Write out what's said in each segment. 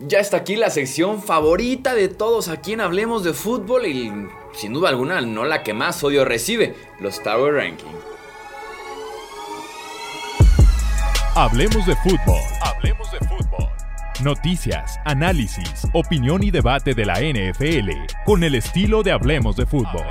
Ya está aquí la sección favorita de todos a quien hablemos de fútbol y sin duda alguna no la que más odio recibe, los Tower Ranking. Hablemos de fútbol. Hablemos de fútbol. Noticias, análisis, opinión y debate de la NFL con el estilo de Hablemos de fútbol.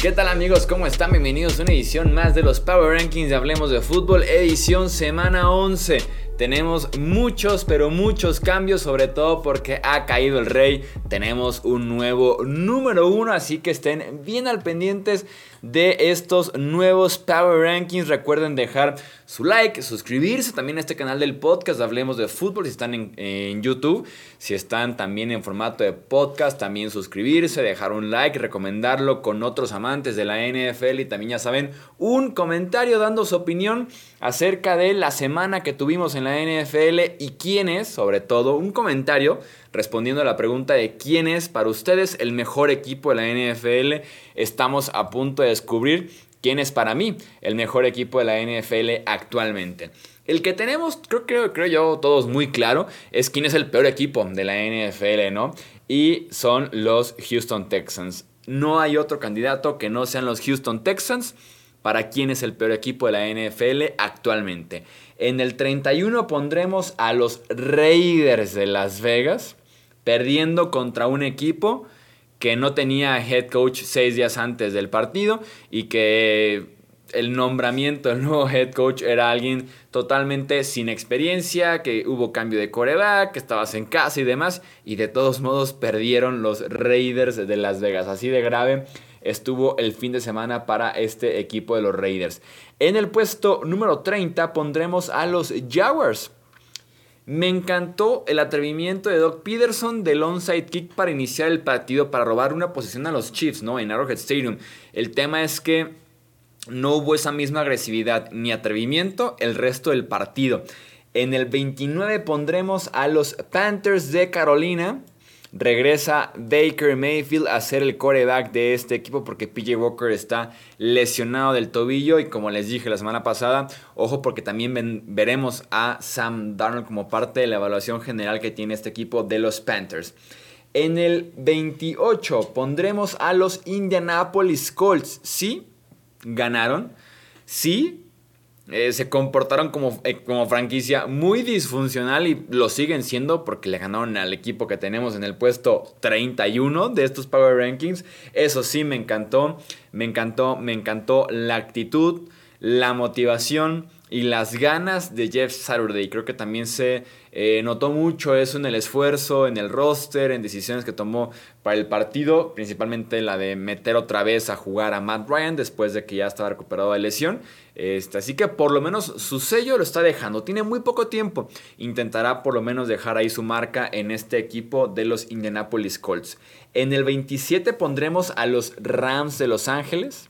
¿Qué tal amigos? ¿Cómo están? Bienvenidos a una edición más de los Power Rankings de Hablemos de Fútbol, edición semana 11. Tenemos muchos, pero muchos cambios, sobre todo porque ha caído el rey. Tenemos un nuevo número uno, así que estén bien al pendientes de estos nuevos Power Rankings. Recuerden dejar su like, suscribirse también a este canal del podcast. Hablemos de fútbol si están en, en, YouTube. Si están también en formato de podcast, también suscribirse, dejar un like, recomendarlo con otros amantes de la NFL y también ya saben, un comentario dando su opinión acerca de la semana que tuvimos en la NFL y quién es, sobre todo, un comentario respondiendo a la pregunta de quién es para ustedes el mejor equipo de la NFL. Estamos a punto de descubrir quién es para mí el mejor equipo de la NFL actualmente. El que tenemos, creo, creo, creo yo, todos muy claro, es quién es el peor equipo de la NFL, ¿no? Y son los Houston Texans. No hay otro candidato que no sean los Houston Texans para quién es el peor equipo de la NFL actualmente. En el 31 pondremos a los Raiders de Las Vegas, perdiendo contra un equipo que no tenía head coach seis días antes del partido y que el nombramiento del nuevo head coach era alguien totalmente sin experiencia, que hubo cambio de coreback, que estabas en casa y demás, y de todos modos perdieron los Raiders de Las Vegas. Así de grave estuvo el fin de semana para este equipo de los Raiders. En el puesto número 30 pondremos a los Jaguars. Me encantó el atrevimiento de Doc Peterson del onside kick para iniciar el partido para robar una posición a los Chiefs, ¿no? En Arrowhead Stadium. El tema es que no hubo esa misma agresividad ni atrevimiento el resto del partido. En el 29 pondremos a los Panthers de Carolina. Regresa Baker Mayfield a ser el coreback de este equipo porque PJ Walker está lesionado del tobillo y como les dije la semana pasada, ojo porque también veremos a Sam Darnold como parte de la evaluación general que tiene este equipo de los Panthers. En el 28 pondremos a los Indianapolis Colts. Sí, ganaron. Sí, eh, se comportaron como, eh, como, franquicia muy disfuncional y lo siguen siendo porque le ganaron al equipo que tenemos en el puesto 31 de estos Power Rankings. Eso sí, me encantó, me encantó, me encantó la actitud, la motivación y las ganas de Jeff Saturday. Creo que también se eh, notó mucho eso en el esfuerzo, en el roster, en decisiones que tomó para el partido, principalmente la de meter otra vez a jugar a Matt Ryan después de que ya estaba recuperado de lesión. Este, así que por lo menos su sello lo está dejando. Tiene muy poco tiempo. Intentará por lo menos dejar ahí su marca en este equipo de los Indianapolis Colts. En el 27 pondremos a los Rams de Los Ángeles.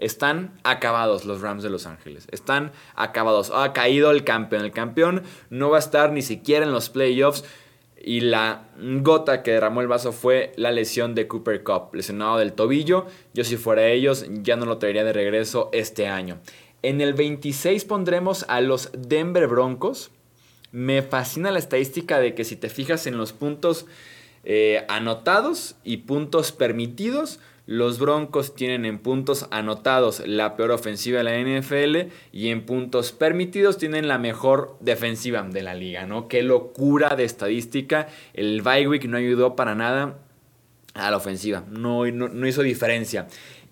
Están acabados los Rams de Los Ángeles. Están acabados. Ha caído el campeón. El campeón no va a estar ni siquiera en los playoffs. Y la gota que derramó el vaso fue la lesión de Cooper Cup, lesionado del tobillo. Yo si fuera ellos ya no lo traería de regreso este año. En el 26 pondremos a los Denver Broncos. Me fascina la estadística de que si te fijas en los puntos eh, anotados y puntos permitidos, los Broncos tienen en puntos anotados la peor ofensiva de la NFL y en puntos permitidos tienen la mejor defensiva de la liga, ¿no? Qué locura de estadística. El bye no ayudó para nada a la ofensiva, no, no hizo diferencia.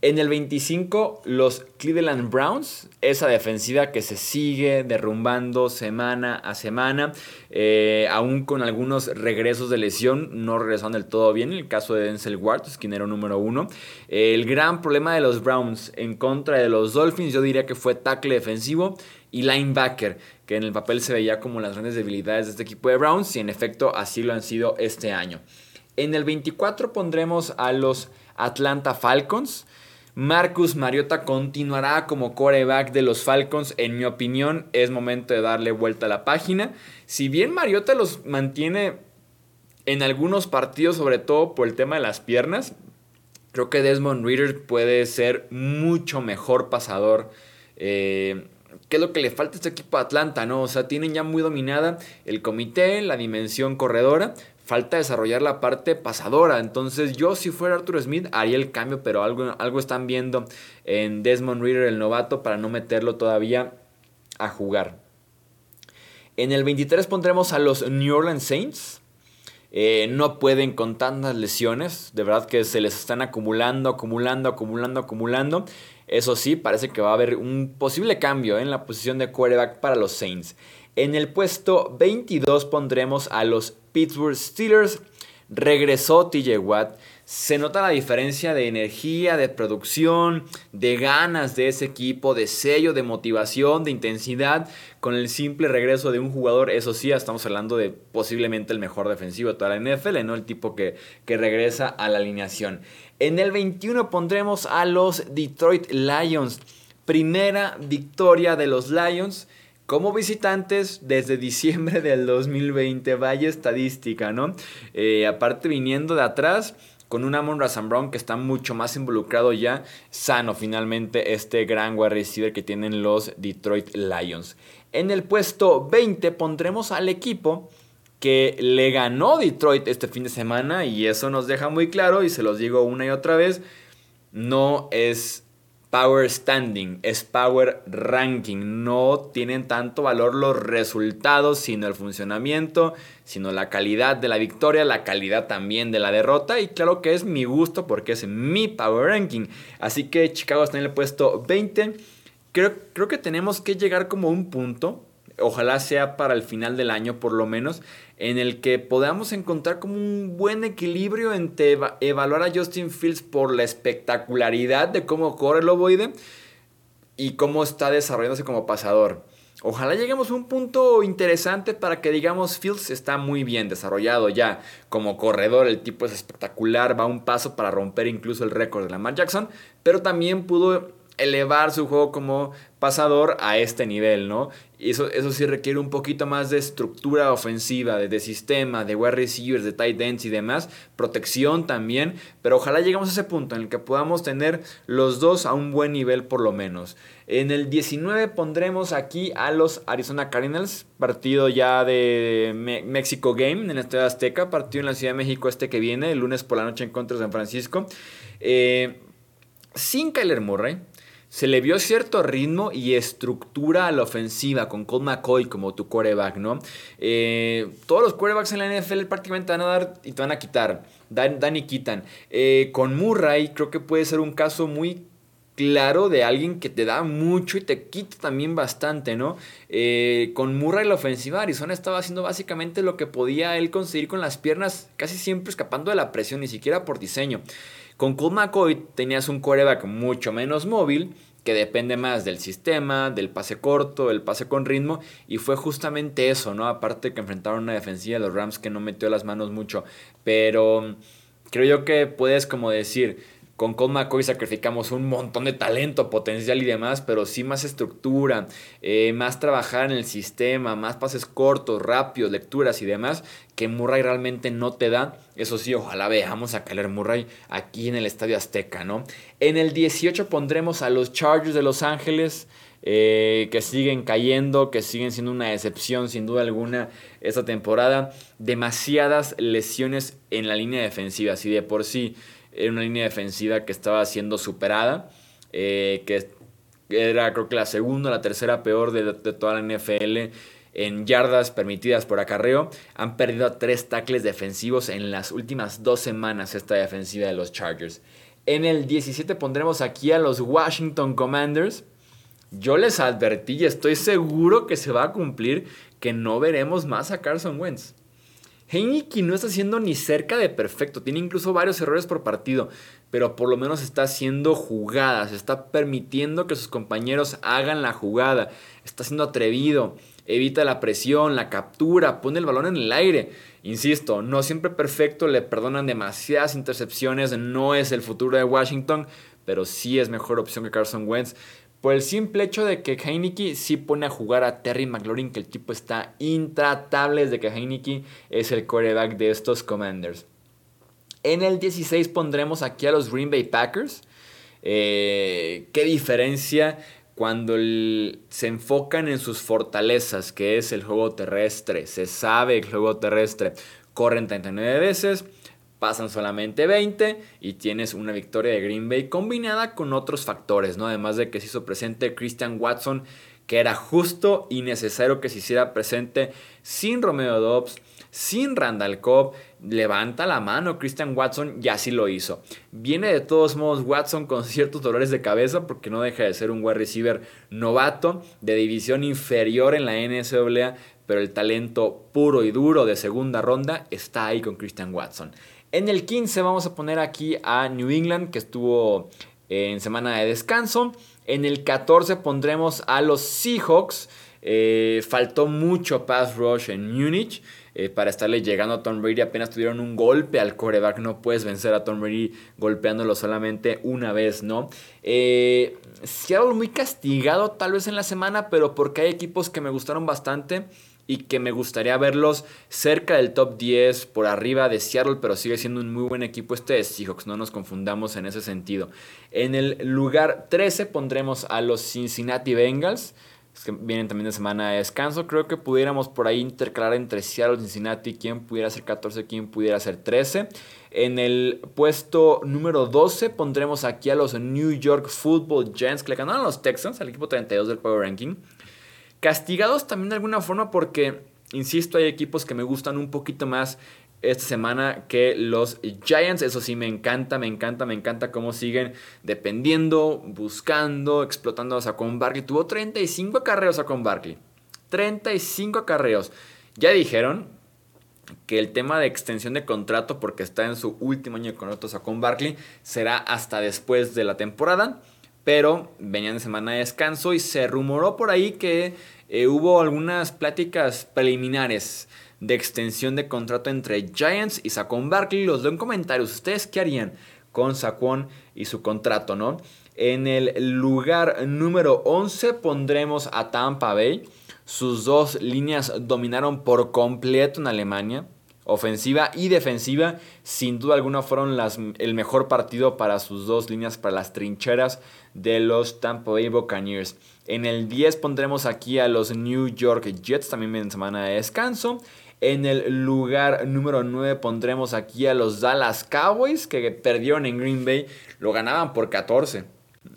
En el 25, los Cleveland Browns, esa defensiva que se sigue derrumbando semana a semana, eh, aún con algunos regresos de lesión, no regresaron del todo bien. En el caso de Denzel Ward, esquinero número uno. el gran problema de los Browns en contra de los Dolphins, yo diría que fue tackle defensivo y linebacker, que en el papel se veía como las grandes debilidades de este equipo de Browns, y en efecto así lo han sido este año. En el 24 pondremos a los Atlanta Falcons. Marcus Mariota continuará como coreback de los Falcons. En mi opinión, es momento de darle vuelta a la página. Si bien Mariota los mantiene en algunos partidos, sobre todo por el tema de las piernas, creo que Desmond Reader puede ser mucho mejor pasador. Eh, ¿Qué es lo que le falta a este equipo de Atlanta? ¿no? O sea, tienen ya muy dominada el comité, la dimensión corredora. Falta desarrollar la parte pasadora. Entonces, yo, si fuera Arthur Smith, haría el cambio, pero algo, algo están viendo en Desmond Reader, el novato, para no meterlo todavía a jugar. En el 23 pondremos a los New Orleans Saints. Eh, no pueden con tantas lesiones. De verdad que se les están acumulando, acumulando, acumulando, acumulando. Eso sí, parece que va a haber un posible cambio en la posición de quarterback para los Saints. En el puesto 22 pondremos a los Pittsburgh Steelers. Regresó TJ Watt se nota la diferencia de energía, de producción, de ganas de ese equipo, de sello, de motivación, de intensidad, con el simple regreso de un jugador, eso sí, estamos hablando de posiblemente el mejor defensivo de toda la NFL, ¿no? El tipo que, que regresa a la alineación. En el 21 pondremos a los Detroit Lions. Primera victoria de los Lions como visitantes desde diciembre del 2020. Vaya estadística, ¿no? Eh, aparte viniendo de atrás con un Amon Razan Brown que está mucho más involucrado ya, sano finalmente este gran wide receiver que tienen los Detroit Lions. En el puesto 20 pondremos al equipo que le ganó Detroit este fin de semana y eso nos deja muy claro y se los digo una y otra vez, no es Power Standing, es Power Ranking. No tienen tanto valor los resultados, sino el funcionamiento, sino la calidad de la victoria, la calidad también de la derrota. Y claro que es mi gusto porque es mi Power Ranking. Así que Chicago está en el puesto 20. Creo, creo que tenemos que llegar como un punto ojalá sea para el final del año por lo menos, en el que podamos encontrar como un buen equilibrio entre evaluar a Justin Fields por la espectacularidad de cómo corre el ovoide y cómo está desarrollándose como pasador. Ojalá lleguemos a un punto interesante para que digamos Fields está muy bien desarrollado ya como corredor, el tipo es espectacular, va un paso para romper incluso el récord de Lamar Jackson, pero también pudo elevar su juego como pasador a este nivel, ¿no? Y eso, eso sí requiere un poquito más de estructura ofensiva, de, sistema, de wide receivers, de tight ends y demás, protección también, pero ojalá lleguemos a ese punto en el que podamos tener los dos a un buen nivel por lo menos. En el 19 pondremos aquí a los Arizona Cardinals, partido ya de México Game en el Estadio Azteca, partido en la Ciudad de México este que viene, el lunes por la noche en contra de San Francisco. Eh, sin Kyler Murray, se le vio cierto ritmo y estructura a la ofensiva con Colt McCoy como tu quarterback, ¿no? Eh, todos los quarterbacks en la NFL prácticamente van a dar y te van a quitar, dan, y quitan. Eh, con Murray creo que puede ser un caso muy claro de alguien que te da mucho y te quita también bastante, ¿no? Eh, con Murray la ofensiva, Arizona estaba haciendo básicamente lo que podía él conseguir con las piernas, casi siempre escapando de la presión, ni siquiera por diseño. Con Colt McCoy tenías un quarterback mucho menos móvil, que depende más del sistema, del pase corto, el pase con ritmo, y fue justamente eso, ¿no? Aparte que enfrentaron una defensiva de los Rams que no metió las manos mucho, pero creo yo que puedes como decir, con Colt McCoy sacrificamos un montón de talento, potencial y demás, pero sí más estructura, eh, más trabajar en el sistema, más pases cortos, rápidos, lecturas y demás, que Murray realmente no te da. Eso sí, ojalá veamos a Kyler Murray aquí en el Estadio Azteca, ¿no? En el 18 pondremos a los Chargers de Los Ángeles. Eh, que siguen cayendo, que siguen siendo una decepción sin duda alguna esta temporada. Demasiadas lesiones en la línea defensiva, así de por sí era una línea defensiva que estaba siendo superada, eh, que era creo que la segunda o la tercera peor de, toda la NFL en yardas permitidas por acarreo. Han perdido tres tackles defensivos en las últimas dos semanas esta defensiva de los Chargers. En el 17 pondremos aquí a los Washington Commanders. Yo les advertí y estoy seguro que se va a cumplir que no veremos más a Carson Wentz. Heineken no está siendo ni cerca de perfecto, tiene incluso varios errores por partido, pero por lo menos está haciendo jugadas, está permitiendo que sus compañeros hagan la jugada, está siendo atrevido, evita la presión, la captura, pone el balón en el aire. Insisto, no siempre perfecto, le perdonan demasiadas intercepciones, no es el futuro de Washington, pero sí es mejor opción que Carson Wentz. Por el simple hecho de que Heineke sí pone a jugar a Terry McLaurin, que el tipo está intratable desde que Heineke es el quarterback de estos Commanders. En el 16 pondremos aquí a los Green Bay Packers. Eh, ¿Qué diferencia cuando se enfocan en sus fortalezas, que es el juego terrestre? Se sabe el juego terrestre. Corren 39 veces, pasan solamente 20 y tienes una victoria de Green Bay combinada con otros factores, ¿no? Además de que se hizo presente Christian Watson, que era justo y necesario que se hiciera presente sin Romeo Dobbs, sin Randall Cobb. Levanta la mano Christian Watson y así lo hizo. Viene de todos modos Watson con ciertos dolores de cabeza porque no deja de ser un wide receiver novato de división inferior en la NCAA, pero el talento puro y duro de segunda ronda está ahí con Christian Watson. En el 15 vamos a poner aquí a New England, que estuvo en semana de descanso. En el 14 pondremos a los Seahawks. Eh, faltó mucho pass rush en Múnich. Eh, para estarle llegando a Tom Brady. Apenas tuvieron un golpe al coreback. No puedes vencer a Tom Brady golpeándolo solamente una vez, ¿no? Eh, Seattle muy castigado tal vez en la semana, pero porque hay equipos que me gustaron bastante y que me gustaría verlos cerca del top 10 por arriba de Seattle, pero sigue siendo un muy buen equipo este de Seahawks, no nos confundamos en ese sentido. En el lugar 13 pondremos a los Cincinnati Bengals, que vienen también de semana de descanso, creo que pudiéramos por ahí intercalar entre Seattle Cincinnati, quién pudiera ser 14, quién pudiera ser 13. En el puesto número 12 pondremos aquí a los New York Football Giants, que le ganaron a los Texans, al equipo 32 del Power Ranking. Castigados también de alguna forma porque, insisto, hay equipos que me gustan un poquito más esta semana que los Giants. Eso sí, me encanta, me encanta, me encanta cómo siguen dependiendo, buscando, explotando a Saquon Barkley. Tuvo 35 acarreos Saquon Barkley. 35 acarreos. Ya dijeron que el tema de extensión de contrato, porque está en su último año de contrato Saquon Barkley, será hasta después de la temporada pero venían de semana de descanso y se rumoró por ahí que eh, hubo algunas pláticas preliminares de extensión de contrato entre Giants y Saquon Barkley. Los doy en comentarios. ¿Ustedes qué harían con Saquon y su contrato, no? En el lugar número 11 pondremos a Tampa Bay. Sus dos líneas dominaron por completo en Alemania ofensiva y defensiva, sin duda alguna fueron las, el mejor partido para sus dos líneas, para las trincheras de los Tampa Bay Buccaneers. En el 10 pondremos aquí a los New York Jets, también en semana de descanso. En el lugar número 9 pondremos aquí a los Dallas Cowboys, que perdieron en Green Bay, lo ganaban por 14,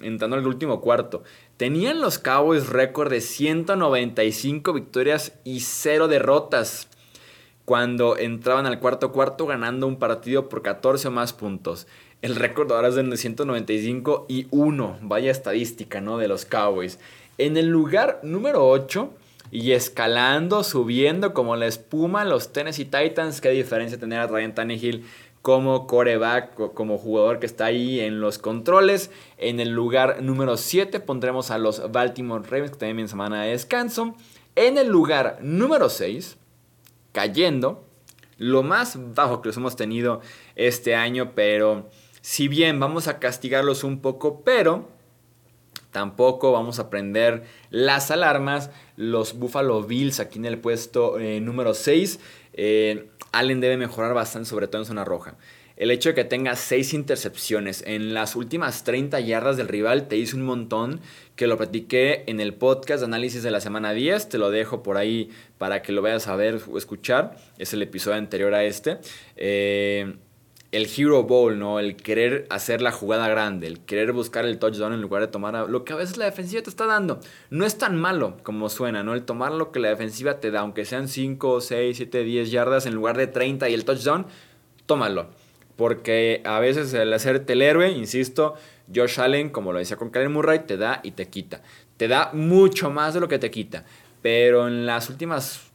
entrando al último cuarto. Tenían los Cowboys récord de 195 victorias y 0 derrotas cuando entraban al cuarto cuarto ganando un partido por 14 o más puntos. El récord ahora es de 195 y 1. Vaya estadística, ¿no? De los Cowboys. En el lugar número 8 y escalando, subiendo como la espuma, los Tennessee Titans. Qué diferencia tener a Ryan Tannehill como coreback, como jugador que está ahí en los controles. En el lugar número 7 pondremos a los Baltimore Ravens, que también en semana de descanso. En el lugar número 6 cayendo, lo más bajo que los hemos tenido este año, pero si bien vamos a castigarlos un poco, pero tampoco vamos a prender las alarmas. Los Buffalo Bills aquí en el puesto eh, número 6. Eh, Allen debe mejorar bastante, sobre todo en zona roja. El hecho de que tenga 6 intercepciones en las últimas 30 yardas del rival te dice un montón que lo platiqué en el podcast de análisis de la semana 10. Te lo dejo por ahí para que lo vayas a ver o escuchar. Es el episodio anterior a este. Eh, el Hero Bowl, ¿no? El querer hacer la jugada grande, el querer buscar el touchdown en lugar de tomar lo que a veces la defensiva te está dando. No es tan malo como suena, ¿no? El tomar lo que la defensiva te da, aunque sean 5, 6, 7, 10 yardas en lugar de 30 y el touchdown, tómalo. Porque a veces el hacerte el héroe, insisto, Josh Allen, como lo decía con Karen Murray, te da y te quita. Te da mucho más de lo que te quita. Pero en las últimas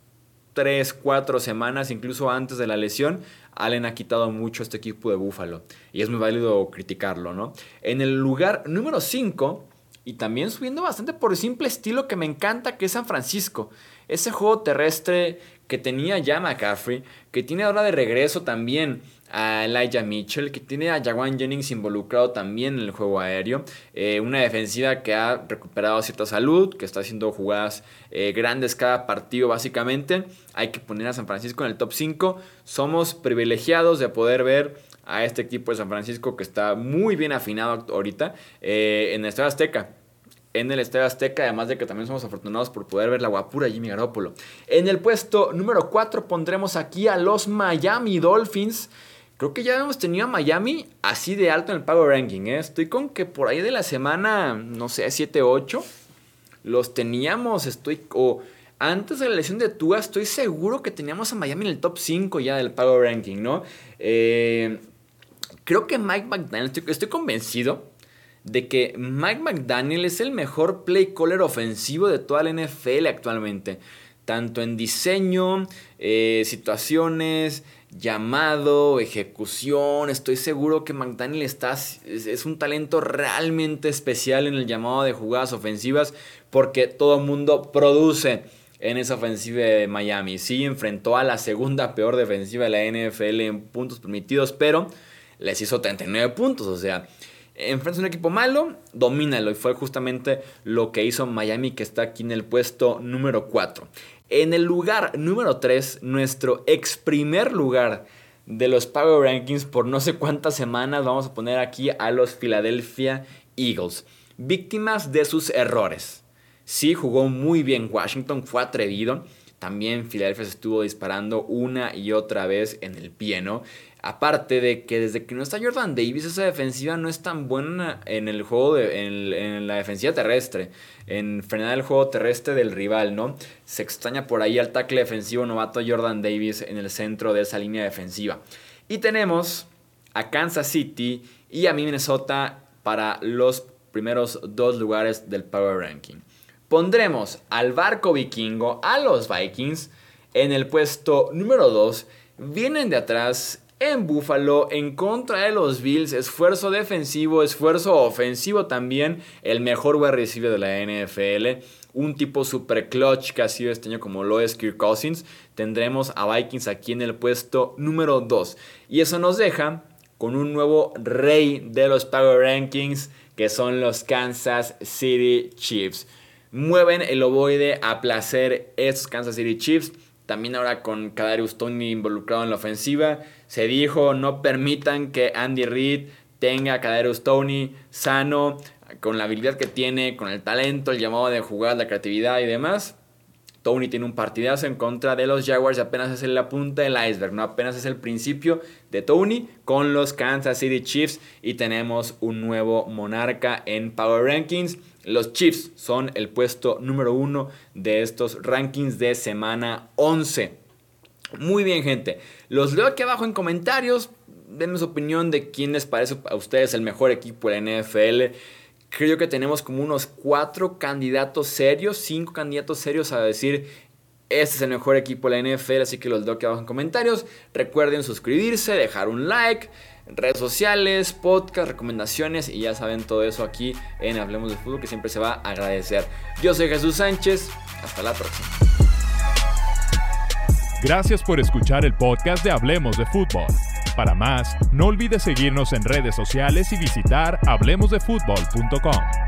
3, 4 semanas, incluso antes de la lesión, Allen ha quitado mucho a este equipo de Búfalo. Y es muy válido criticarlo, ¿no? En el lugar número 5, y también subiendo bastante por el simple estilo que me encanta, que es San Francisco. Ese juego terrestre que tenía ya McCaffrey, que tiene ahora de regreso también a Elijah Mitchell, que tiene a Jawan Jennings involucrado también en el juego aéreo. Eh, una defensiva que ha recuperado cierta salud, que está haciendo jugadas eh, grandes cada partido básicamente. Hay que poner a San Francisco en el top 5. Somos privilegiados de poder ver a este equipo de San Francisco que está muy bien afinado ahorita eh, en el Estadio Azteca en el Estadio Azteca, además de que también somos afortunados por poder ver la guapura Jimmy Garoppolo. En el puesto número 4 pondremos aquí a los Miami Dolphins. Creo que ya hemos tenido a Miami así de alto en el Power Ranking. ¿eh? Estoy con que por ahí de la semana, no sé, 7-8, los teníamos, estoy... O antes de la elección de Tua, estoy seguro que teníamos a Miami en el top 5 ya del Power Ranking, ¿no? Eh, creo que Mike McDaniel, estoy convencido de que Mike McDaniel es el mejor play caller ofensivo de toda la NFL actualmente. Tanto en diseño, eh, situaciones, llamado, ejecución. Estoy seguro que McDaniel está, es, un talento realmente especial en el llamado de jugadas ofensivas porque todo el mundo produce en esa ofensiva de Miami. Sí, enfrentó a la segunda peor defensiva de la NFL en puntos permitidos, pero les hizo 39 puntos. O sea, enfrentas un equipo malo, domínalo. Y fue justamente lo que hizo Miami, que está aquí en el puesto número 4. En el lugar número 3, nuestro ex primer lugar de los Power Rankings por no sé cuántas semanas, vamos a poner aquí a los Philadelphia Eagles. Víctimas de sus errores. Sí, jugó muy bien Washington, fue atrevido. También Philadelphia se estuvo disparando una y otra vez en el pie, ¿no? Aparte de que desde que no está Jordan Davis, esa defensiva no es tan buena en el juego, de, en, la defensiva terrestre, en frenar el juego terrestre del rival, ¿no? Se extraña por ahí al tackle defensivo novato Jordan Davis en el centro de esa línea defensiva. Y tenemos a Kansas City y a Minnesota para los primeros dos lugares del Power Ranking. Pondremos al barco vikingo, a los Vikings, en el puesto número 2. Vienen de atrás en Buffalo en contra de los Bills. Esfuerzo defensivo, esfuerzo ofensivo también. El mejor wide receiver de la NFL. Un tipo super clutch que ha sido este año como lo es Kirk Cousins. Tendremos a Vikings aquí en el puesto número 2. Y eso nos deja con un nuevo rey de los Power Rankings que son los Kansas City Chiefs. Mueven el ovoide a placer estos Kansas City Chiefs. También ahora con Kadarius Tony involucrado en la ofensiva. Se dijo, no permitan que Andy Reid tenga a Kadarius Tony sano, con la habilidad que tiene, con el talento, el llamado de jugar, la creatividad y demás. Tony tiene un partidazo en contra de los Jaguars y apenas es la punta del iceberg, ¿no? Apenas es el principio de Tony con los Kansas City Chiefs y tenemos un nuevo monarca en Power Rankings. Los Chiefs son el puesto número uno de estos rankings de semana 11. Muy bien, gente. Los leo aquí abajo en comentarios. Denme su opinión de quién les parece a ustedes el mejor equipo de la NFL. Creo que tenemos como unos cuatro candidatos serios, cinco candidatos serios a decir este es el mejor equipo de la NFL, así que los leo aquí abajo en comentarios. Recuerden suscribirse, dejar un like redes sociales, podcast, recomendaciones y ya saben todo eso aquí en Hablemos de Fútbol que siempre se va a agradecer. Yo soy Jesús Sánchez, hasta la próxima. Gracias por escuchar el podcast de Hablemos de Fútbol. Para más, no olvides seguirnos en redes sociales y visitar hablemosdefutbol.com.